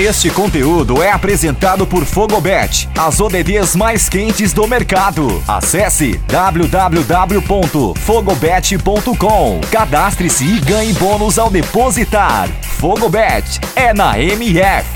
Este conteúdo é apresentado por Fogobet, as ODDs mais quentes do mercado. Acesse www.fogobet.com. Cadastre-se e ganhe bônus ao depositar. Fogobet é na MF.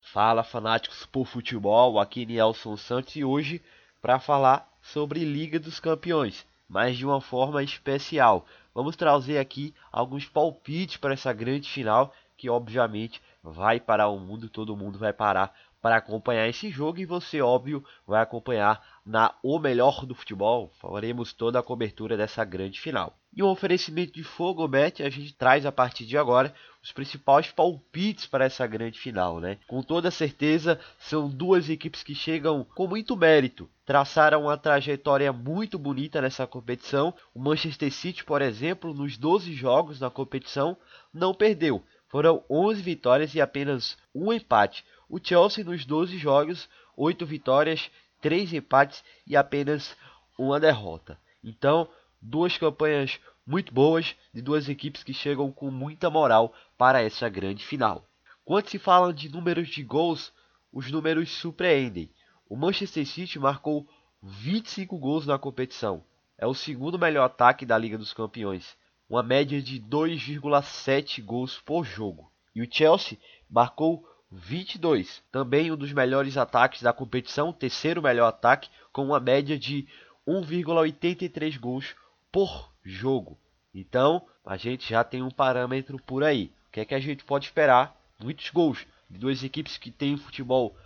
Fala fanáticos por futebol, aqui Nelson Santos e hoje para falar sobre Liga dos Campeões, mas de uma forma especial. Vamos trazer aqui alguns palpites para essa grande final que obviamente vai parar o mundo, todo mundo vai parar para acompanhar esse jogo e você, óbvio, vai acompanhar na O Melhor do Futebol. Faremos toda a cobertura dessa grande final. E um oferecimento de Fogobet, a gente traz a partir de agora os principais palpites para essa grande final, né? Com toda certeza, são duas equipes que chegam com muito mérito, traçaram uma trajetória muito bonita nessa competição. O Manchester City, por exemplo, nos 12 jogos na competição, não perdeu. Foram 11 vitórias e apenas um empate. O Chelsea nos 12 jogos, 8 vitórias, 3 empates e apenas uma derrota. Então, duas campanhas muito boas de duas equipes que chegam com muita moral para essa grande final. Quando se fala de números de gols, os números surpreendem. O Manchester City marcou 25 gols na competição. É o segundo melhor ataque da Liga dos Campeões uma média de 2,7 gols por jogo. E o Chelsea marcou 22, também um dos melhores ataques da competição, terceiro melhor ataque, com uma média de 1,83 gols por jogo. Então, a gente já tem um parâmetro por aí. O que é que a gente pode esperar? Muitos gols de duas equipes que têm um futebol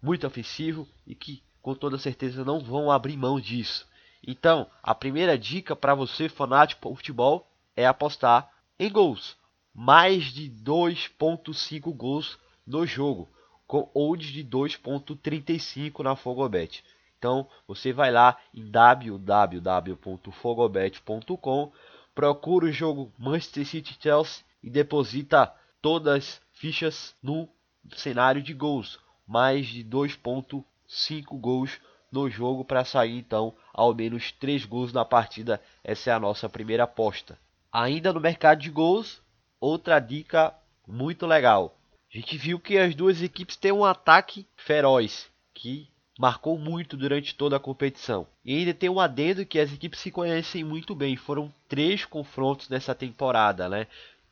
muito ofensivo e que com toda certeza não vão abrir mão disso. Então, a primeira dica para você fanático por futebol é apostar em gols. Mais de 2.5 gols no jogo, com odds de 2.35 na Fogobet. Então você vai lá em www.fogobet.com, procura o jogo Manchester City Chelsea e deposita todas as fichas no cenário de gols. Mais de 2.5 gols no jogo para sair então ao menos 3 gols na partida. Essa é a nossa primeira aposta. Ainda no mercado de gols, outra dica muito legal. A gente viu que as duas equipes têm um ataque feroz, que marcou muito durante toda a competição. E ainda tem um adendo que as equipes se conhecem muito bem. Foram três confrontos nessa temporada, né?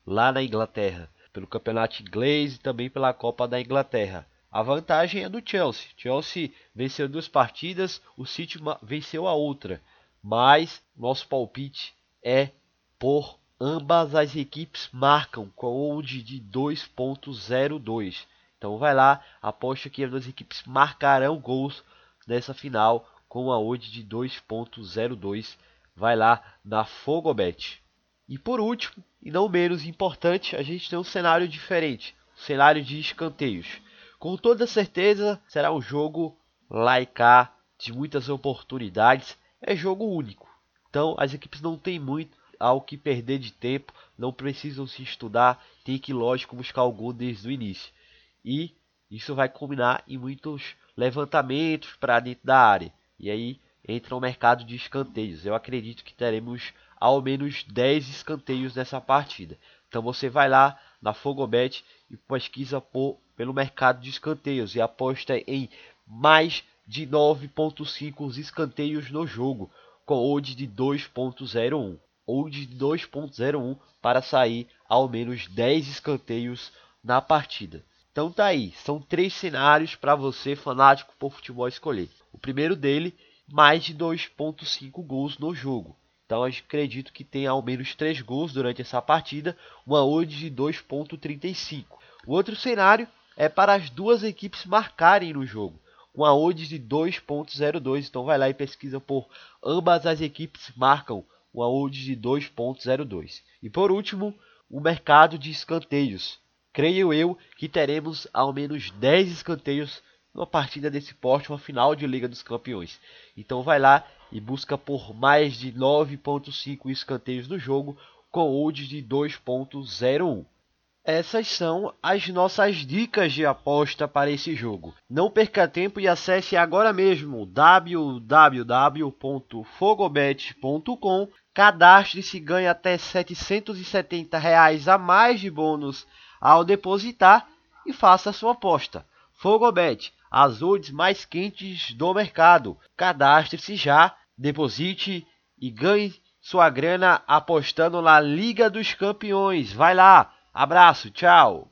Lá na Inglaterra, pelo campeonato inglês e também pela Copa da Inglaterra. A vantagem é do Chelsea. Chelsea venceu duas partidas, o City venceu a outra. Mas nosso palpite é por ambas as equipes marcam com odd de 2.02. Então vai lá, aposto que as duas equipes marcarão gols nessa final com a odd de 2.02. Vai lá na Fogobet. E por último, e não menos importante, a gente tem um cenário diferente, um cenário de escanteios. Com toda certeza será um jogo laicar de muitas oportunidades, é jogo único. Então as equipes não têm muito ao que perder de tempo, não precisam se estudar, tem que, lógico, buscar o desde o início. E isso vai culminar em muitos levantamentos para dentro da área. E aí entra o mercado de escanteios. Eu acredito que teremos ao menos 10 escanteios nessa partida. Então você vai lá na Fogobet e pesquisa por, pelo mercado de escanteios e aposta em mais de 9.5 escanteios no jogo, com odd de 2.01 ou de 2.01 para sair ao menos 10 escanteios na partida. Então tá aí, são três cenários para você fanático por futebol escolher. O primeiro dele, mais de 2.5 gols no jogo. Então acredito que tem ao menos 3 gols durante essa partida, uma odd de 2.35. O outro cenário é para as duas equipes marcarem no jogo, com a odd de 2.02. Então vai lá e pesquisa por ambas as equipes marcam uma odd de 2.02. E por último, o mercado de escanteios. Creio eu que teremos ao menos 10 escanteios numa partida desse porte, uma final de Liga dos Campeões. Então vai lá e busca por mais de 9.5 escanteios no jogo com odd de 2.01. Essas são as nossas dicas de aposta para esse jogo. Não perca tempo e acesse agora mesmo www.fogobet.com. Cadastre-se e ganhe até 770 reais a mais de bônus ao depositar e faça sua aposta. Fogobet, as odds mais quentes do mercado. Cadastre-se já, deposite e ganhe sua grana apostando na Liga dos Campeões. Vai lá, abraço, tchau.